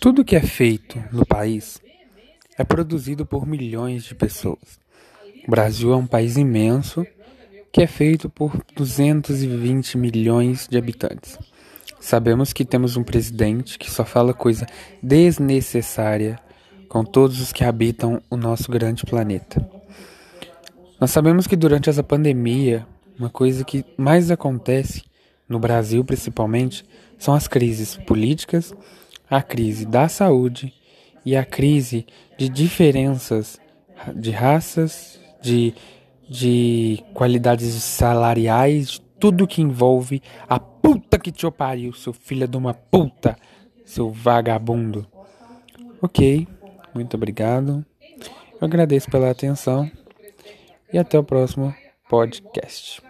Tudo que é feito no país é produzido por milhões de pessoas. O Brasil é um país imenso que é feito por 220 milhões de habitantes. Sabemos que temos um presidente que só fala coisa desnecessária com todos os que habitam o nosso grande planeta. Nós sabemos que durante essa pandemia, uma coisa que mais acontece no Brasil principalmente são as crises políticas a crise da saúde e a crise de diferenças de raças, de, de qualidades salariais, de tudo que envolve a puta que te pariu, seu filho de uma puta, seu vagabundo. Ok, muito obrigado. Eu agradeço pela atenção e até o próximo podcast.